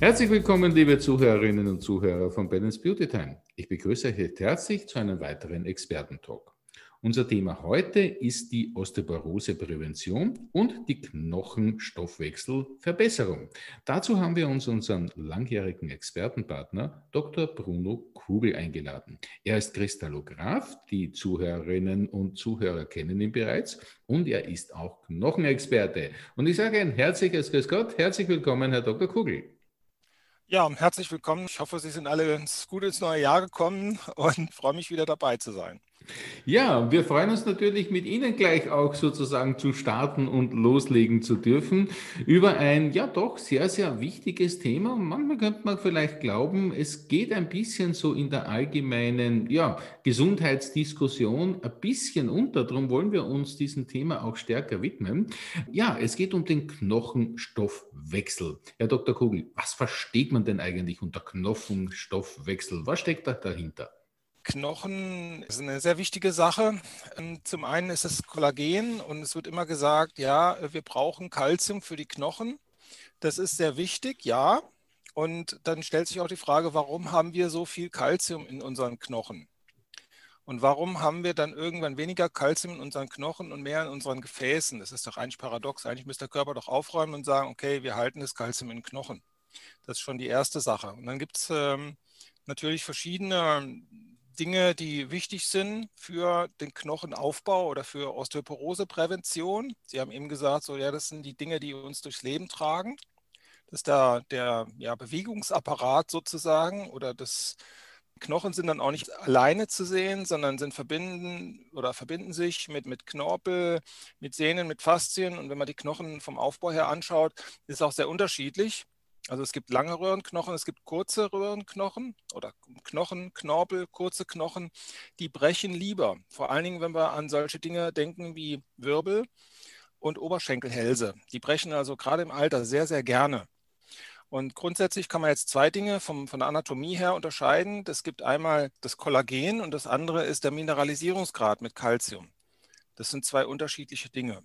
Herzlich willkommen, liebe Zuhörerinnen und Zuhörer von Balance Beauty Time. Ich begrüße euch herzlich zu einem weiteren Expertentalk. Unser Thema heute ist die Osteoporoseprävention und die Knochenstoffwechselverbesserung. Dazu haben wir uns unseren langjährigen Expertenpartner Dr. Bruno Kugel eingeladen. Er ist Kristallograph, die Zuhörerinnen und Zuhörer kennen ihn bereits und er ist auch Knochenexperte. Und ich sage ein herzliches Grüß Gott, herzlich willkommen, Herr Dr. Kugel. Ja, herzlich willkommen. Ich hoffe, Sie sind alle gut ins neue Jahr gekommen und freue mich wieder dabei zu sein. Ja, wir freuen uns natürlich mit Ihnen gleich auch sozusagen zu starten und loslegen zu dürfen über ein ja doch sehr, sehr wichtiges Thema. Manchmal könnte man vielleicht glauben, es geht ein bisschen so in der allgemeinen ja, Gesundheitsdiskussion ein bisschen unter. Darum wollen wir uns diesem Thema auch stärker widmen. Ja, es geht um den Knochenstoffwechsel. Herr Dr. Kugel, was versteht man denn eigentlich unter Knochenstoffwechsel? Was steckt da dahinter? Knochen ist eine sehr wichtige Sache. Ähm, zum einen ist es Kollagen und es wird immer gesagt, ja, wir brauchen Kalzium für die Knochen. Das ist sehr wichtig, ja. Und dann stellt sich auch die Frage, warum haben wir so viel Kalzium in unseren Knochen? Und warum haben wir dann irgendwann weniger Kalzium in unseren Knochen und mehr in unseren Gefäßen? Das ist doch eigentlich paradox. Eigentlich müsste der Körper doch aufräumen und sagen, okay, wir halten das Kalzium in den Knochen. Das ist schon die erste Sache. Und dann gibt es ähm, natürlich verschiedene Dinge, die wichtig sind für den Knochenaufbau oder für Osteoporoseprävention. Sie haben eben gesagt, so ja, das sind die Dinge, die uns durchs Leben tragen. Das ist der, ja, Bewegungsapparat sozusagen oder das Knochen sind dann auch nicht alleine zu sehen, sondern sind verbinden oder verbinden sich mit, mit Knorpel, mit Sehnen, mit Faszien. Und wenn man die Knochen vom Aufbau her anschaut, ist auch sehr unterschiedlich. Also es gibt lange Röhrenknochen, es gibt kurze Röhrenknochen oder Knochen, Knorpel, kurze Knochen, die brechen lieber. Vor allen Dingen, wenn wir an solche Dinge denken wie Wirbel und Oberschenkelhälse. Die brechen also gerade im Alter sehr, sehr gerne. Und grundsätzlich kann man jetzt zwei Dinge vom, von der Anatomie her unterscheiden. Es gibt einmal das Kollagen und das andere ist der Mineralisierungsgrad mit Calcium. Das sind zwei unterschiedliche Dinge.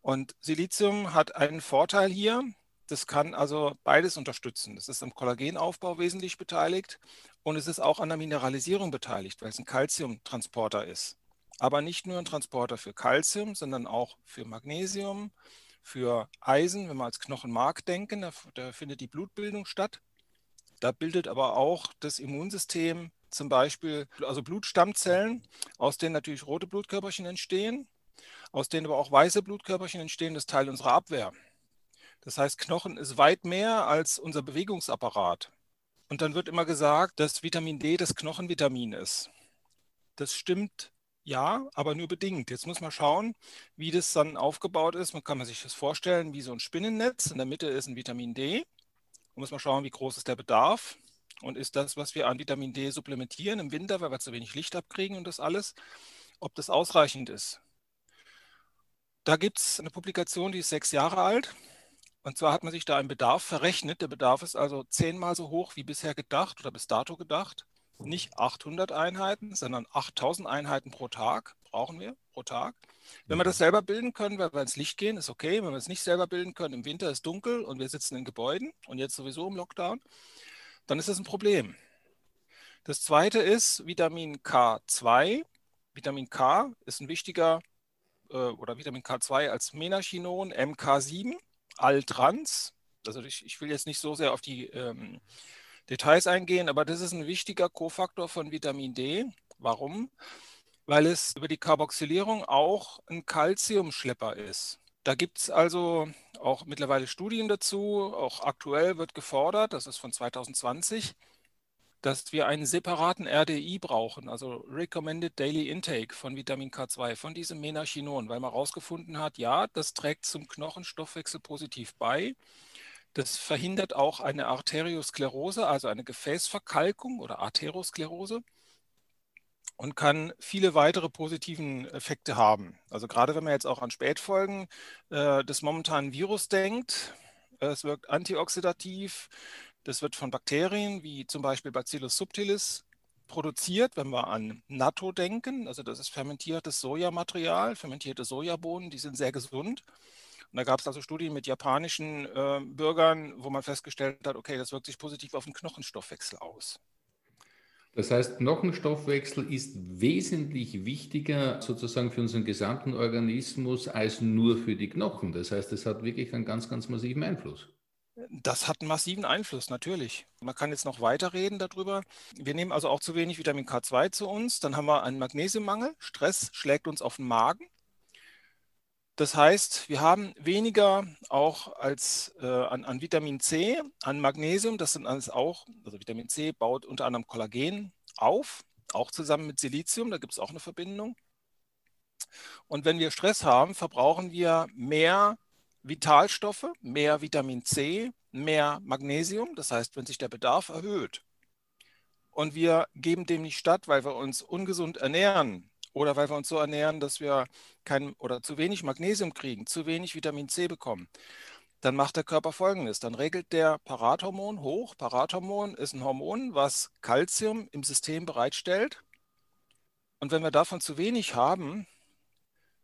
Und Silizium hat einen Vorteil hier. Das kann also beides unterstützen. Das ist am Kollagenaufbau wesentlich beteiligt und es ist auch an der Mineralisierung beteiligt, weil es ein Calciumtransporter ist. Aber nicht nur ein Transporter für Calcium, sondern auch für Magnesium, für Eisen, wenn wir als Knochenmark denken, da, da findet die Blutbildung statt. Da bildet aber auch das Immunsystem zum Beispiel also Blutstammzellen, aus denen natürlich rote Blutkörperchen entstehen, aus denen aber auch weiße Blutkörperchen entstehen, das ist Teil unserer Abwehr. Das heißt, Knochen ist weit mehr als unser Bewegungsapparat. Und dann wird immer gesagt, dass Vitamin D das Knochenvitamin ist. Das stimmt ja, aber nur bedingt. Jetzt muss man schauen, wie das dann aufgebaut ist. Man kann sich das vorstellen wie so ein Spinnennetz. In der Mitte ist ein Vitamin D. Da muss man schauen, wie groß ist der Bedarf. Und ist das, was wir an Vitamin D supplementieren im Winter, weil wir zu wenig Licht abkriegen und das alles, ob das ausreichend ist. Da gibt es eine Publikation, die ist sechs Jahre alt. Und zwar hat man sich da einen Bedarf verrechnet. Der Bedarf ist also zehnmal so hoch wie bisher gedacht oder bis dato gedacht. Nicht 800 Einheiten, sondern 8000 Einheiten pro Tag brauchen wir pro Tag. Wenn wir das selber bilden können, weil wir ins Licht gehen, ist okay. Wenn wir es nicht selber bilden können, im Winter ist dunkel und wir sitzen in Gebäuden und jetzt sowieso im Lockdown, dann ist das ein Problem. Das zweite ist Vitamin K2. Vitamin K ist ein wichtiger, äh, oder Vitamin K2 als Menachinon, MK7 Altrans. Also ich, ich, will jetzt nicht so sehr auf die ähm, Details eingehen, aber das ist ein wichtiger Kofaktor von Vitamin D. Warum? Weil es über die Carboxylierung auch ein Calciumschlepper ist. Da gibt es also auch mittlerweile Studien dazu. Auch aktuell wird gefordert, das ist von 2020, dass wir einen separaten RDI brauchen, also Recommended Daily Intake von Vitamin K2, von diesem Menachinon, weil man herausgefunden hat, ja, das trägt zum Knochenstoffwechsel positiv bei. Das verhindert auch eine Arteriosklerose, also eine Gefäßverkalkung oder Arteriosklerose und kann viele weitere positiven Effekte haben. Also gerade wenn man jetzt auch an Spätfolgen äh, des momentanen Virus denkt, es wirkt antioxidativ, das wird von Bakterien wie zum Beispiel Bacillus subtilis produziert, wenn wir an Natto denken. Also das ist fermentiertes Sojamaterial, fermentierte Sojabohnen, die sind sehr gesund. Und da gab es also Studien mit japanischen äh, Bürgern, wo man festgestellt hat, okay, das wirkt sich positiv auf den Knochenstoffwechsel aus. Das heißt, Knochenstoffwechsel ist wesentlich wichtiger sozusagen für unseren gesamten Organismus als nur für die Knochen. Das heißt, es hat wirklich einen ganz, ganz massiven Einfluss. Das hat einen massiven Einfluss, natürlich. Man kann jetzt noch weiter reden darüber. Wir nehmen also auch zu wenig Vitamin K2 zu uns. Dann haben wir einen Magnesiummangel. Stress schlägt uns auf den Magen. Das heißt, wir haben weniger auch als äh, an, an, Vitamin C, an Magnesium, das sind alles auch, also Vitamin C baut unter anderem Kollagen auf, auch zusammen mit Silizium, da gibt es auch eine Verbindung. Und wenn wir Stress haben, verbrauchen wir mehr Vitalstoffe, mehr Vitamin C, mehr Magnesium. Das heißt, wenn sich der Bedarf erhöht und wir geben dem nicht statt, weil wir uns ungesund ernähren, oder weil wir uns so ernähren, dass wir kein oder zu wenig Magnesium kriegen, zu wenig Vitamin C bekommen, dann macht der Körper folgendes. Dann regelt der Parathormon hoch. Parathormon ist ein Hormon, was Kalzium im System bereitstellt. Und wenn wir davon zu wenig haben,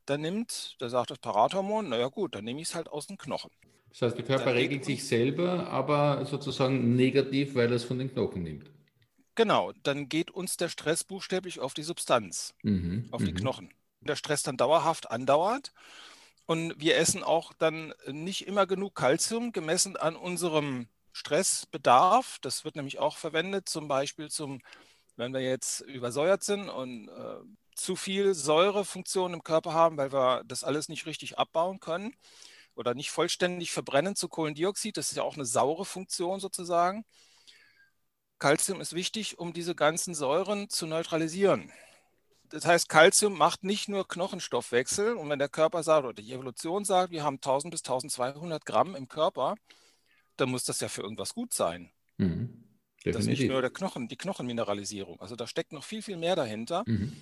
dann nimmt, da sagt das Parathormon, naja gut, dann nehme ich es halt aus den Knochen. Das heißt, der Körper regelt sich selber, aber sozusagen negativ, weil er es von den Knochen nimmt. Genau, dann geht uns der Stress buchstäblich auf die Substanz, mhm, auf die mhm. Knochen. Der Stress dann dauerhaft andauert und wir essen auch dann nicht immer genug Kalzium gemessen an unserem Stressbedarf. Das wird nämlich auch verwendet, zum Beispiel zum, wenn wir jetzt übersäuert sind und äh, zu viel Säurefunktion im Körper haben, weil wir das alles nicht richtig abbauen können oder nicht vollständig verbrennen zu Kohlendioxid. Das ist ja auch eine saure Funktion sozusagen. Calcium ist wichtig, um diese ganzen Säuren zu neutralisieren. Das heißt, Calcium macht nicht nur Knochenstoffwechsel. Und wenn der Körper sagt oder die Evolution sagt, wir haben 1000 bis 1200 Gramm im Körper, dann muss das ja für irgendwas gut sein. Mhm. Das ist nicht nur der Knochen, die Knochenmineralisierung. Also da steckt noch viel, viel mehr dahinter. Mhm.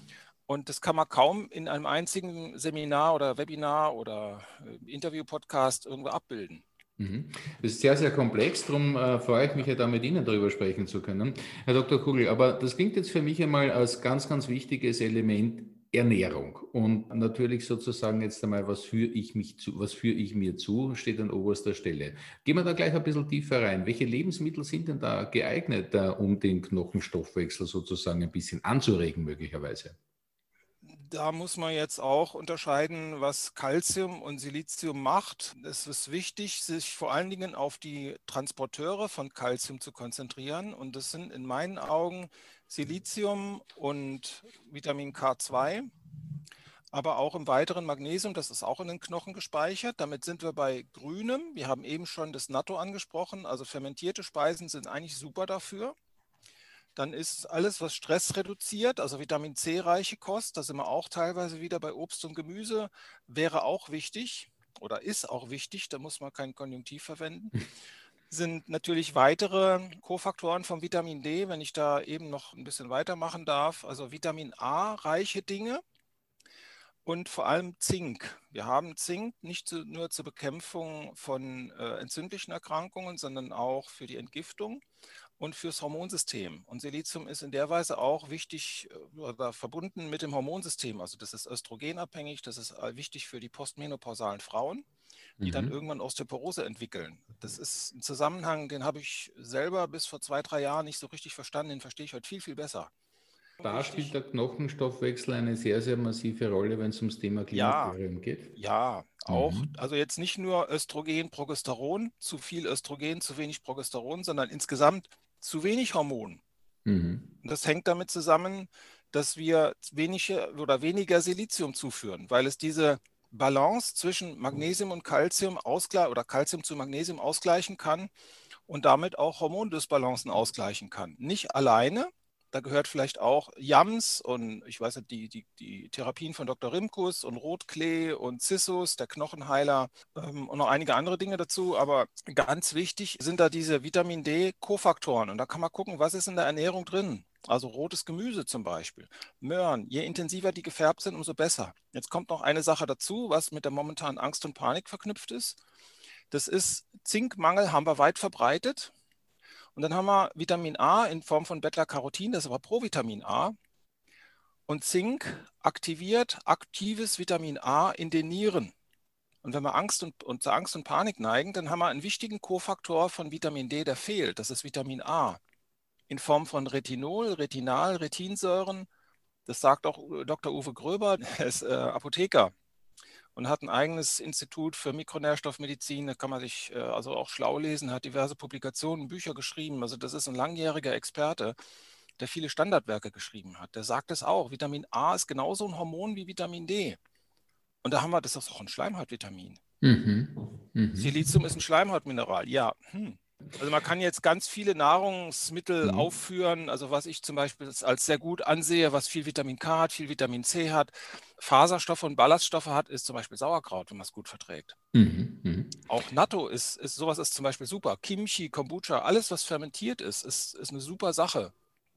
Und das kann man kaum in einem einzigen Seminar oder Webinar oder äh, Interview-Podcast irgendwo abbilden. Mhm. Das ist sehr, sehr komplex, darum äh, freue ich mich ja da mit Ihnen darüber sprechen zu können. Herr Dr. Kugel, aber das klingt jetzt für mich einmal als ganz, ganz wichtiges Element Ernährung. Und natürlich sozusagen jetzt einmal, was führe ich mich zu, was führe ich mir zu, steht an oberster Stelle. Gehen wir da gleich ein bisschen tiefer rein. Welche Lebensmittel sind denn da geeignet, uh, um den Knochenstoffwechsel sozusagen ein bisschen anzuregen, möglicherweise? Da muss man jetzt auch unterscheiden, was Calcium und Silizium macht. Es ist wichtig, sich vor allen Dingen auf die Transporteure von Calcium zu konzentrieren. Und das sind in meinen Augen Silizium und Vitamin K2, aber auch im weiteren Magnesium, das ist auch in den Knochen gespeichert. Damit sind wir bei Grünem. Wir haben eben schon das Natto angesprochen. Also fermentierte Speisen sind eigentlich super dafür. Dann ist alles, was Stress reduziert, also Vitamin C-reiche Kost, da sind wir auch teilweise wieder bei Obst und Gemüse, wäre auch wichtig oder ist auch wichtig, da muss man kein Konjunktiv verwenden. Sind natürlich weitere Kofaktoren vom Vitamin D, wenn ich da eben noch ein bisschen weitermachen darf. Also Vitamin A-reiche Dinge, und vor allem Zink. Wir haben Zink nicht zu, nur zur Bekämpfung von äh, entzündlichen Erkrankungen, sondern auch für die Entgiftung und fürs Hormonsystem. Und Silizium ist in der Weise auch wichtig äh, oder verbunden mit dem Hormonsystem. Also das ist östrogenabhängig, das ist äh, wichtig für die postmenopausalen Frauen, die mhm. dann irgendwann Osteoporose entwickeln. Das ist ein Zusammenhang, den habe ich selber bis vor zwei, drei Jahren nicht so richtig verstanden, den verstehe ich heute viel, viel besser. Da spielt der Knochenstoffwechsel eine sehr, sehr massive Rolle, wenn es ums Thema Klimakterium ja, geht. Ja, auch. Mhm. Also jetzt nicht nur Östrogen, Progesteron, zu viel Östrogen, zu wenig Progesteron, sondern insgesamt zu wenig Hormon. Mhm. Das hängt damit zusammen, dass wir wenige oder weniger Silizium zuführen, weil es diese Balance zwischen Magnesium und Calcium ausgleichen oder Calcium zu Magnesium ausgleichen kann und damit auch Hormondysbalancen ausgleichen kann. Nicht alleine, da gehört vielleicht auch Jams und ich weiß nicht, die, die, die Therapien von Dr. Rimkus und Rotklee und Cissus, der Knochenheiler ähm, und noch einige andere Dinge dazu. Aber ganz wichtig sind da diese Vitamin D-Kofaktoren. Und da kann man gucken, was ist in der Ernährung drin. Also rotes Gemüse zum Beispiel, Möhren. Je intensiver die gefärbt sind, umso besser. Jetzt kommt noch eine Sache dazu, was mit der momentanen Angst und Panik verknüpft ist. Das ist Zinkmangel, haben wir weit verbreitet. Und dann haben wir Vitamin A in Form von Beta-Carotin, das ist aber Provitamin A. Und Zink aktiviert aktives Vitamin A in den Nieren. Und wenn wir Angst und, und zur Angst und Panik neigen, dann haben wir einen wichtigen Kofaktor von Vitamin D, der fehlt. Das ist Vitamin A in Form von Retinol, Retinal, Retinsäuren. Das sagt auch Dr. Uwe Gröber, er ist äh, Apotheker und hat ein eigenes Institut für Mikronährstoffmedizin. Da kann man sich äh, also auch schlau lesen, hat diverse Publikationen, Bücher geschrieben. Also das ist ein langjähriger Experte, der viele Standardwerke geschrieben hat. Der sagt es auch. Vitamin A ist genauso ein Hormon wie Vitamin D. Und da haben wir, das ist auch ein Schleimhautvitamin. Mhm. Mhm. Silizium ist ein Schleimhautmineral. Ja. Hm. Also man kann jetzt ganz viele Nahrungsmittel mhm. aufführen, also was ich zum Beispiel als sehr gut ansehe, was viel Vitamin K hat, viel Vitamin C hat, Faserstoffe und Ballaststoffe hat, ist zum Beispiel Sauerkraut, wenn man es gut verträgt. Mhm. Mhm. Auch Natto ist, ist, sowas ist zum Beispiel super. Kimchi, Kombucha, alles was fermentiert ist, ist, ist eine super Sache.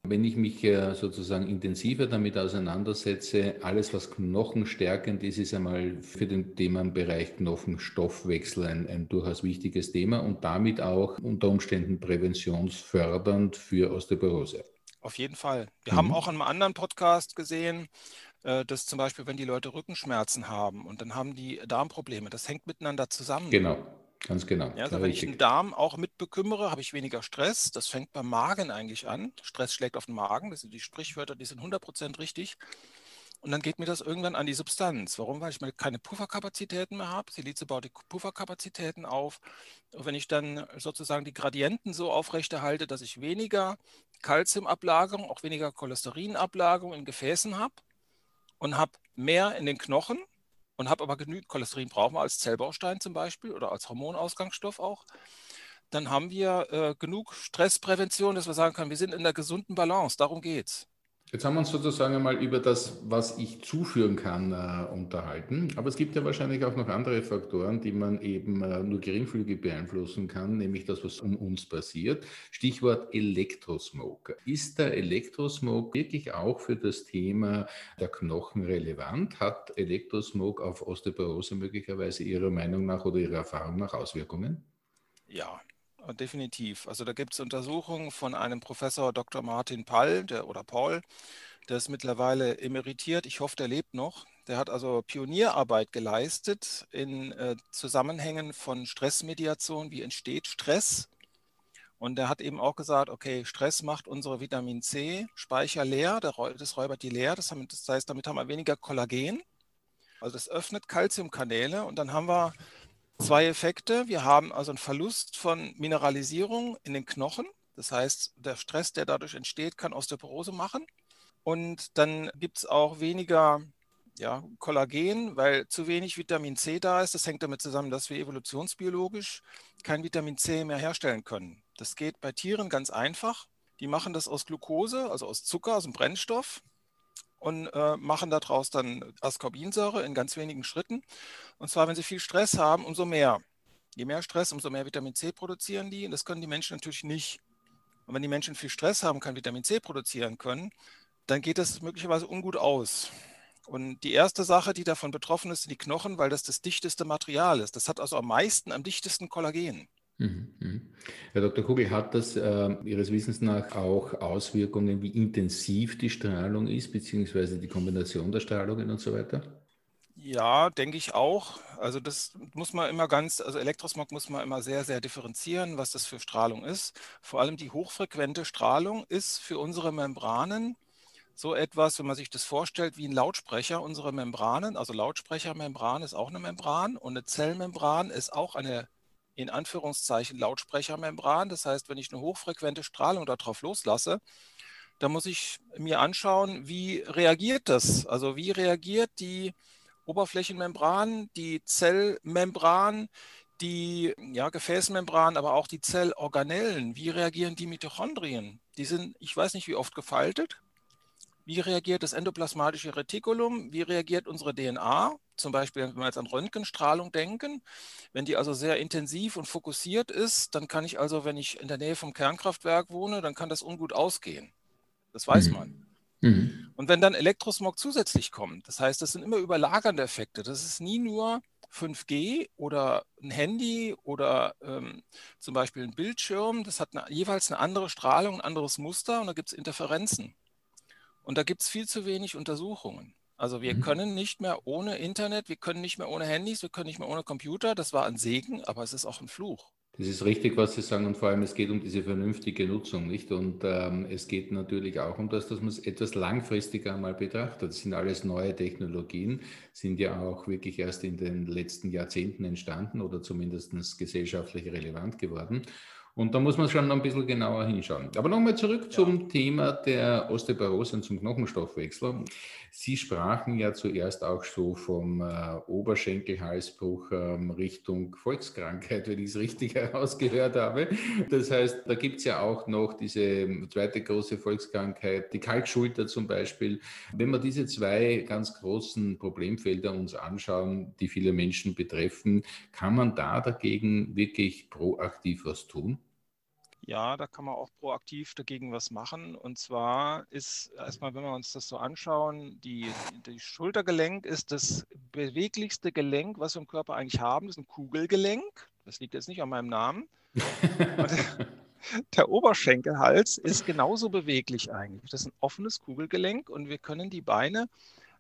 Wenn ich mich äh, sozusagen intensiver damit auseinandersetze, alles was knochenstärkend ist, ist einmal für den Themenbereich Knochenstoffwechsel ein, ein durchaus wichtiges Thema und damit auch unter Umständen präventionsfördernd für Osteoporose. Auf jeden Fall. Wir mhm. haben auch in einem anderen Podcast gesehen, äh, dass zum Beispiel, wenn die Leute Rückenschmerzen haben und dann haben die Darmprobleme, das hängt miteinander zusammen. Genau. Ganz genau. Ja, also wenn richtig. ich den Darm auch mit bekümmere, habe ich weniger Stress. Das fängt beim Magen eigentlich an. Stress schlägt auf den Magen. Das sind die Sprichwörter, die sind 100% richtig. Und dann geht mir das irgendwann an die Substanz. Warum? Weil ich mal keine Pufferkapazitäten mehr habe. Silice baut die Pufferkapazitäten auf. Und wenn ich dann sozusagen die Gradienten so aufrechterhalte, dass ich weniger Kalziumablagerung, auch weniger Cholesterinablagerung in Gefäßen habe und habe mehr in den Knochen, und habe aber genügend Cholesterin, brauchen wir als Zellbaustein zum Beispiel oder als Hormonausgangsstoff auch, dann haben wir äh, genug Stressprävention, dass wir sagen können, wir sind in der gesunden Balance. Darum geht es. Jetzt haben wir uns sozusagen einmal über das, was ich zuführen kann, äh, unterhalten. Aber es gibt ja wahrscheinlich auch noch andere Faktoren, die man eben äh, nur geringfügig beeinflussen kann, nämlich das, was um uns passiert. Stichwort Elektrosmog. Ist der Elektrosmog wirklich auch für das Thema der Knochen relevant? Hat Elektrosmog auf Osteoporose möglicherweise Ihrer Meinung nach oder Ihrer Erfahrung nach Auswirkungen? Ja, definitiv. Also da gibt es Untersuchungen von einem Professor Dr. Martin Pall der, oder Paul, der ist mittlerweile emeritiert. Ich hoffe, der lebt noch. Der hat also Pionierarbeit geleistet in äh, Zusammenhängen von Stressmediation. Wie entsteht Stress? Und der hat eben auch gesagt, okay, Stress macht unsere Vitamin C-Speicher leer, das räubert die leer. Das heißt, damit haben wir weniger Kollagen. Also das öffnet Kalziumkanäle und dann haben wir zwei Effekte. Wir haben also einen Verlust von Mineralisierung in den Knochen. Das heißt, der Stress, der dadurch entsteht, kann Osteoporose machen. Und dann gibt es auch weniger ja, Kollagen, weil zu wenig Vitamin C da ist. Das hängt damit zusammen, dass wir evolutionsbiologisch kein Vitamin C mehr herstellen können. Das geht bei Tieren ganz einfach. Die machen das aus Glucose, also aus Zucker, aus dem Brennstoff und äh, machen daraus dann Ascorbinsäure in ganz wenigen Schritten. Und zwar, wenn sie viel Stress haben, umso mehr. Je mehr Stress, umso mehr Vitamin C produzieren die. Und das können die Menschen natürlich nicht. Und wenn die Menschen viel Stress haben, kein Vitamin C produzieren können, dann geht das möglicherweise ungut aus. Und die erste Sache, die davon betroffen ist, sind die Knochen, weil das das dichteste Material ist. Das hat also am meisten, am dichtesten Kollagen. Mhm, mhm. Herr Dr. Kugel, hat das äh, Ihres Wissens nach auch Auswirkungen, wie intensiv die Strahlung ist, beziehungsweise die Kombination der Strahlungen und so weiter? Ja, denke ich auch. Also das muss man immer ganz, also Elektrosmog muss man immer sehr, sehr differenzieren, was das für Strahlung ist. Vor allem die hochfrequente Strahlung ist für unsere Membranen so etwas, wenn man sich das vorstellt, wie ein Lautsprecher, unsere Membranen, also Lautsprechermembran ist auch eine Membran und eine Zellmembran ist auch eine in Anführungszeichen Lautsprechermembran. Das heißt, wenn ich eine hochfrequente Strahlung darauf loslasse, dann muss ich mir anschauen, wie reagiert das? Also wie reagiert die Oberflächenmembran, die Zellmembran, die ja, Gefäßmembran, aber auch die Zellorganellen. Wie reagieren die Mitochondrien? Die sind, ich weiß nicht, wie oft gefaltet. Wie reagiert das endoplasmatische Retikulum? Wie reagiert unsere DNA? Zum Beispiel, wenn wir jetzt an Röntgenstrahlung denken. Wenn die also sehr intensiv und fokussiert ist, dann kann ich also, wenn ich in der Nähe vom Kernkraftwerk wohne, dann kann das ungut ausgehen. Das weiß mhm. man. Mhm. Und wenn dann Elektrosmog zusätzlich kommt, das heißt, das sind immer überlagernde Effekte. Das ist nie nur 5G oder ein Handy oder ähm, zum Beispiel ein Bildschirm, das hat eine, jeweils eine andere Strahlung, ein anderes Muster und da gibt es Interferenzen. Und da gibt es viel zu wenig Untersuchungen. Also wir mhm. können nicht mehr ohne Internet, wir können nicht mehr ohne Handys, wir können nicht mehr ohne Computer. Das war ein Segen, aber es ist auch ein Fluch. Das ist richtig, was Sie sagen, und vor allem es geht um diese vernünftige Nutzung, nicht? Und ähm, es geht natürlich auch um das, dass man es etwas langfristiger einmal betrachtet. Das sind alles neue Technologien, sind ja auch wirklich erst in den letzten Jahrzehnten entstanden oder zumindest gesellschaftlich relevant geworden. Und da muss man schon noch ein bisschen genauer hinschauen. Aber nochmal zurück ja. zum Thema der Osteoporose und zum Knochenstoffwechsel. Sie sprachen ja zuerst auch so vom äh, Oberschenkelhalsbruch ähm, Richtung Volkskrankheit, wenn ich es richtig herausgehört habe. Das heißt, da gibt es ja auch noch diese zweite große Volkskrankheit, die Kalkschulter zum Beispiel. Wenn wir diese zwei ganz großen Problemfelder uns anschauen, die viele Menschen betreffen, kann man da dagegen wirklich proaktiv was tun? Ja, da kann man auch proaktiv dagegen was machen. Und zwar ist erstmal, wenn wir uns das so anschauen, die, die Schultergelenk ist das beweglichste Gelenk, was wir im Körper eigentlich haben. Das ist ein Kugelgelenk. Das liegt jetzt nicht an meinem Namen. der Oberschenkelhals ist genauso beweglich eigentlich. Das ist ein offenes Kugelgelenk und wir können die Beine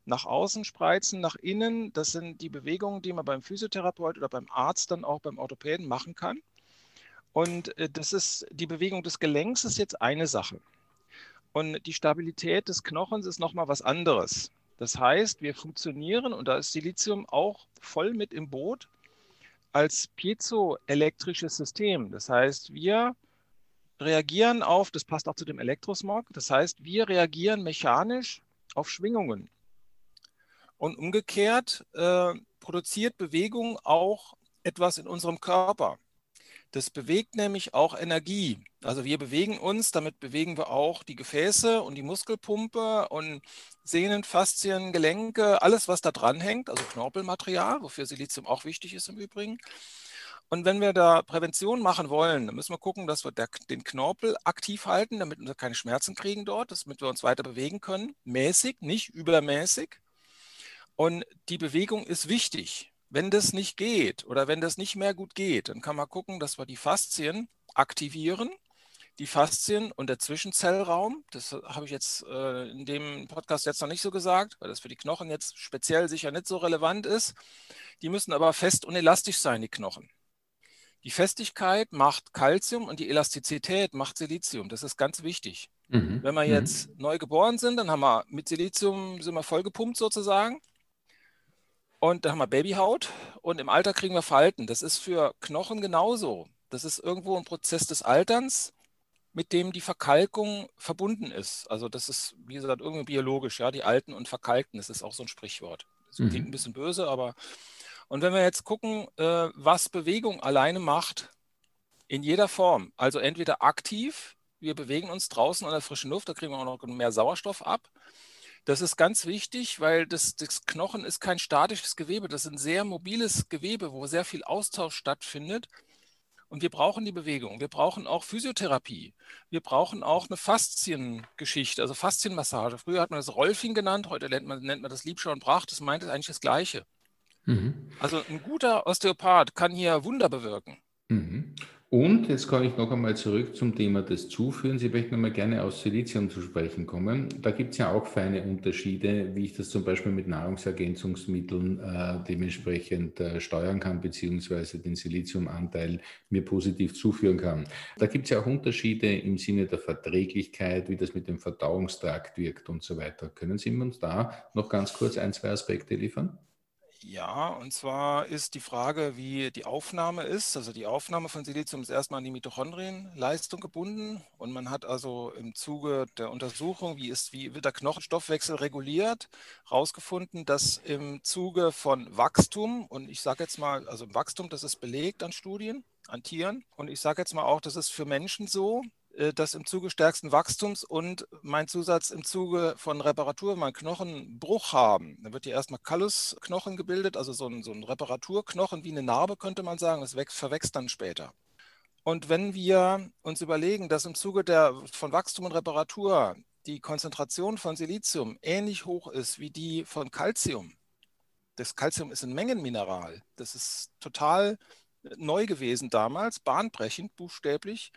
nach außen spreizen, nach innen. Das sind die Bewegungen, die man beim Physiotherapeut oder beim Arzt dann auch beim Orthopäden machen kann. Und äh, das ist die Bewegung des Gelenks ist jetzt eine Sache. Und die Stabilität des Knochens ist nochmal was anderes. Das heißt, wir funktionieren, und da ist Silizium auch voll mit im Boot, als piezoelektrisches System. Das heißt, wir reagieren auf, das passt auch zu dem Elektrosmog, das heißt, wir reagieren mechanisch auf Schwingungen. Und umgekehrt äh, produziert Bewegung auch etwas in unserem Körper. Das bewegt nämlich auch Energie. Also wir bewegen uns, damit bewegen wir auch die Gefäße und die Muskelpumpe und Sehnen, Faszien, Gelenke, alles, was da dran hängt, also Knorpelmaterial, wofür Silizium auch wichtig ist im Übrigen. Und wenn wir da Prävention machen wollen, dann müssen wir gucken, dass wir der, den Knorpel aktiv halten, damit wir keine Schmerzen kriegen dort, damit wir uns weiter bewegen können. Mäßig, nicht übermäßig. Und die Bewegung ist wichtig. Wenn das nicht geht oder wenn das nicht mehr gut geht, dann kann man gucken, dass wir die Faszien aktivieren. Die Faszien und der Zwischenzellraum, das habe ich jetzt äh, in dem Podcast jetzt noch nicht so gesagt, weil das für die Knochen jetzt speziell sicher nicht so relevant ist. Die müssen aber fest und elastisch sein, die Knochen. Die Festigkeit macht Calcium und die Elastizität macht Silizium. Das ist ganz wichtig. Mhm. Wenn wir mhm. jetzt mhm. neu geboren sind, dann haben wir mit Silizium sind wir vollgepumpt sozusagen. Und da haben wir Babyhaut und im Alter kriegen wir Falten. Das ist für Knochen genauso. Das ist irgendwo ein Prozess des Alterns, mit dem die Verkalkung verbunden ist. Also das ist, wie gesagt, irgendwie biologisch, ja, die Alten und Verkalkten, das ist auch so ein Sprichwort. Das mhm. klingt ein bisschen böse, aber und wenn wir jetzt gucken, äh, was Bewegung alleine macht, in jeder Form, also entweder aktiv, wir bewegen uns draußen an der frischen Luft, da kriegen wir auch noch mehr Sauerstoff ab, das ist ganz wichtig, weil das, das Knochen ist kein statisches Gewebe, das ist ein sehr mobiles Gewebe, wo sehr viel Austausch stattfindet. Und wir brauchen die Bewegung. Wir brauchen auch Physiotherapie. Wir brauchen auch eine Fasziengeschichte, also Faszienmassage. Früher hat man das Rolfing genannt, heute nennt man, nennt man das Liebschau und Brach. Das meint eigentlich das Gleiche. Mhm. Also ein guter Osteopath kann hier Wunder bewirken. Mhm. Und jetzt komme ich noch einmal zurück zum Thema des Zuführens. Ich möchte nochmal gerne aus Silizium zu sprechen kommen. Da gibt es ja auch feine Unterschiede, wie ich das zum Beispiel mit Nahrungsergänzungsmitteln äh, dementsprechend äh, steuern kann, beziehungsweise den Siliziumanteil mir positiv zuführen kann. Da gibt es ja auch Unterschiede im Sinne der Verträglichkeit, wie das mit dem Verdauungstrakt wirkt und so weiter. Können Sie uns da noch ganz kurz ein, zwei Aspekte liefern? Ja, und zwar ist die Frage, wie die Aufnahme ist. Also die Aufnahme von Silizium ist erstmal an die Mitochondrienleistung gebunden und man hat also im Zuge der Untersuchung, wie, ist, wie wird der Knochenstoffwechsel reguliert, herausgefunden, dass im Zuge von Wachstum, und ich sage jetzt mal, also Wachstum, das ist belegt an Studien, an Tieren, und ich sage jetzt mal auch, das ist für Menschen so, das im Zuge stärksten Wachstums und mein Zusatz im Zuge von Reparatur, wenn einen Knochenbruch haben, dann wird hier erstmal Kallusknochen gebildet, also so ein, so ein Reparaturknochen wie eine Narbe könnte man sagen, das wächst, verwächst dann später. Und wenn wir uns überlegen, dass im Zuge der, von Wachstum und Reparatur die Konzentration von Silizium ähnlich hoch ist wie die von Calcium, Das Calcium ist ein Mengenmineral. Das ist total neu gewesen damals, bahnbrechend, buchstäblich.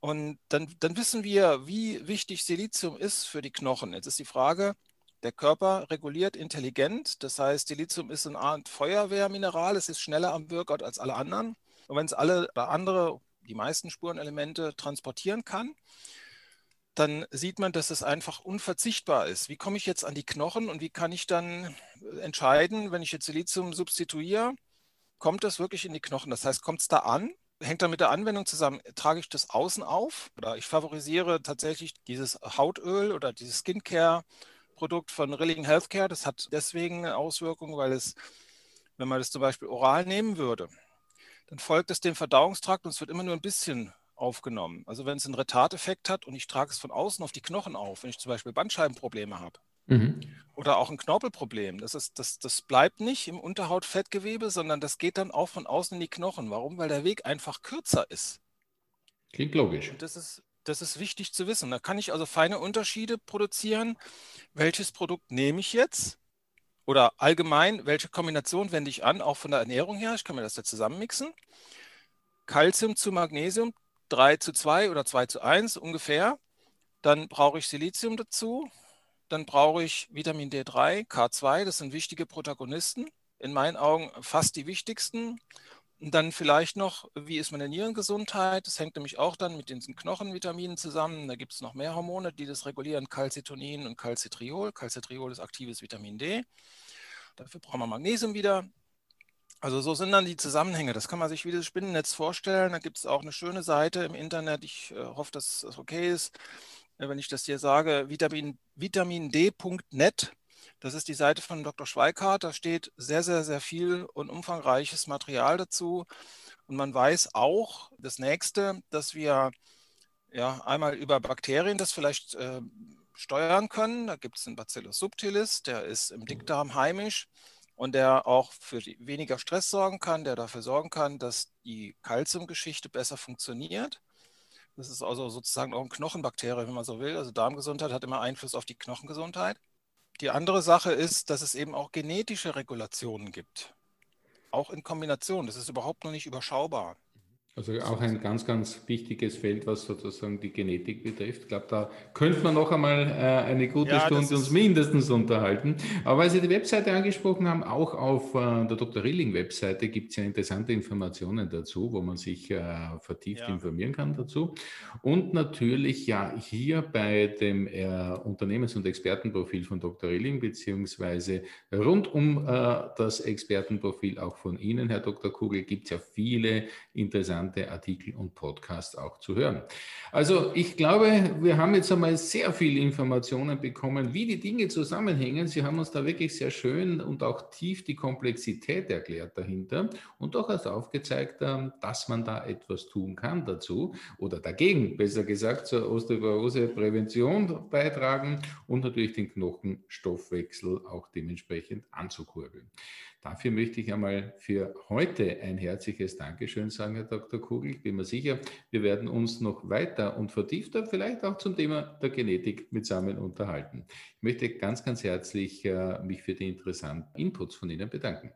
Und dann, dann wissen wir, wie wichtig Silizium ist für die Knochen. Jetzt ist die Frage, der Körper reguliert intelligent. Das heißt, Silizium ist eine Art Feuerwehrmineral. Es ist schneller am Workout als alle anderen. Und wenn es alle oder andere, die meisten Spurenelemente transportieren kann, dann sieht man, dass es einfach unverzichtbar ist. Wie komme ich jetzt an die Knochen und wie kann ich dann entscheiden, wenn ich jetzt Silizium substituiere, kommt das wirklich in die Knochen? Das heißt, kommt es da an? Hängt dann mit der Anwendung zusammen, trage ich das außen auf oder ich favorisiere tatsächlich dieses Hautöl oder dieses Skincare-Produkt von Rilling Healthcare. Das hat deswegen Auswirkungen, weil es, wenn man das zum Beispiel oral nehmen würde, dann folgt es dem Verdauungstrakt und es wird immer nur ein bisschen aufgenommen. Also wenn es einen Retardeffekt hat und ich trage es von außen auf die Knochen auf, wenn ich zum Beispiel Bandscheibenprobleme habe mhm. oder auch ein Knorpelproblem, das, ist, das, das bleibt nicht im Unterhautfettgewebe, sondern das geht dann auch von außen in die Knochen. Warum? Weil der Weg einfach kürzer ist. Klingt logisch. Und das ist, das ist wichtig zu wissen. Da kann ich also feine Unterschiede produzieren. Welches Produkt nehme ich jetzt? Oder allgemein, welche Kombination wende ich an, auch von der Ernährung her? Ich kann mir das jetzt zusammenmixen. Calcium zu Magnesium, 3 zu 2 oder 2 zu 1 ungefähr. Dann brauche ich Silizium dazu. Dann brauche ich Vitamin D3, K2, das sind wichtige Protagonisten. In meinen Augen fast die wichtigsten. Und dann vielleicht noch, wie ist meine Nierengesundheit? Das hängt nämlich auch dann mit diesen Knochenvitaminen zusammen. Da gibt es noch mehr Hormone, die das regulieren, Calcitonin und Calcitriol. Calcitriol ist aktives Vitamin D. Dafür brauchen wir Magnesium wieder. Also so sind dann die Zusammenhänge. Das kann man sich wie das Spinnennetz vorstellen. Da gibt es auch eine schöne Seite im Internet. Ich äh, hoffe, dass das okay ist, wenn ich das hier sage. Vitamin, vitamind.net. Das ist die Seite von Dr. Schweikart. Da steht sehr, sehr, sehr viel und umfangreiches Material dazu. Und man weiß auch das nächste, dass wir ja einmal über Bakterien das vielleicht äh, steuern können. Da gibt es einen Bacillus subtilis, der ist im Dickdarm heimisch und der auch für weniger Stress sorgen kann, der dafür sorgen kann, dass die Kalziumgeschichte besser funktioniert. Das ist also sozusagen auch ein Knochenbakterium, wenn man so will. Also Darmgesundheit hat immer Einfluss auf die Knochengesundheit. Die andere Sache ist, dass es eben auch genetische Regulationen gibt. Auch in Kombination. Das ist überhaupt noch nicht überschaubar. Also auch ein ganz, ganz wichtiges Feld, was sozusagen die Genetik betrifft. Ich glaube, da könnte man noch einmal äh, eine gute ja, Stunde uns mindestens unterhalten. Aber weil Sie die Webseite angesprochen haben, auch auf äh, der Dr. Rilling-Webseite gibt es ja interessante Informationen dazu, wo man sich äh, vertieft ja. informieren kann dazu. Und natürlich ja hier bei dem äh, Unternehmens- und Expertenprofil von Dr. Rilling, beziehungsweise rund um äh, das Expertenprofil auch von Ihnen, Herr Dr. Kugel, gibt es ja viele interessante interessante Artikel und Podcasts auch zu hören. Also ich glaube, wir haben jetzt einmal sehr viele Informationen bekommen, wie die Dinge zusammenhängen. Sie haben uns da wirklich sehr schön und auch tief die Komplexität erklärt dahinter und durchaus aufgezeigt, ähm, dass man da etwas tun kann dazu oder dagegen, besser gesagt, zur Osteoporose-Prävention beitragen und natürlich den Knochenstoffwechsel auch dementsprechend anzukurbeln. Dafür möchte ich einmal für heute ein herzliches Dankeschön sagen, Herr Dr. Kugel. Ich bin mir sicher, wir werden uns noch weiter und vertiefter vielleicht auch zum Thema der Genetik mitsammen unterhalten. Ich möchte ganz, ganz herzlich äh, mich für die interessanten Inputs von Ihnen bedanken.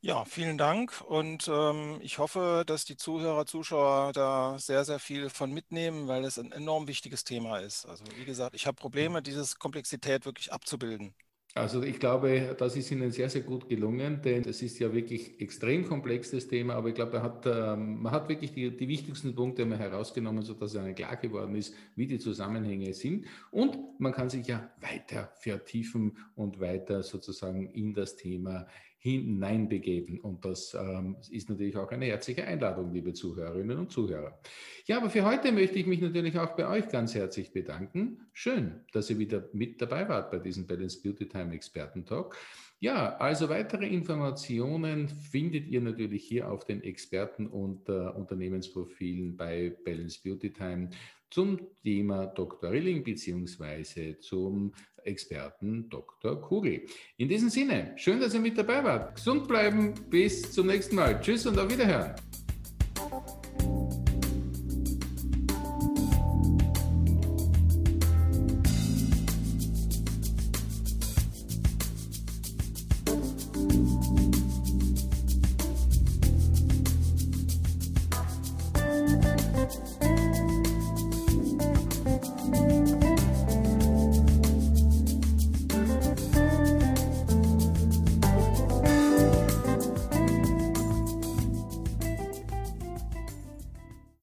Ja, vielen Dank und ähm, ich hoffe, dass die Zuhörer, Zuschauer da sehr, sehr viel von mitnehmen, weil es ein enorm wichtiges Thema ist. Also wie gesagt, ich habe Probleme, diese Komplexität wirklich abzubilden. Also ich glaube, das ist Ihnen sehr, sehr gut gelungen, denn es ist ja wirklich extrem komplexes Thema, aber ich glaube, hat, ähm, man hat wirklich die, die wichtigsten Punkte mal herausgenommen, sodass es klar geworden ist, wie die Zusammenhänge sind. Und man kann sich ja weiter vertiefen und weiter sozusagen in das Thema hineinbegeben. Und das ähm, ist natürlich auch eine herzliche Einladung, liebe Zuhörerinnen und Zuhörer. Ja, aber für heute möchte ich mich natürlich auch bei euch ganz herzlich bedanken. Schön, dass ihr wieder mit dabei wart bei diesem Balance Beauty Time Experten Talk. Ja, also weitere Informationen findet ihr natürlich hier auf den Experten- und äh, Unternehmensprofilen bei Balance Beauty Time zum Thema Dr. Rilling beziehungsweise zum Experten Dr. Kugel. In diesem Sinne, schön, dass ihr mit dabei wart. Gesund bleiben, bis zum nächsten Mal. Tschüss und auf Wiederhören.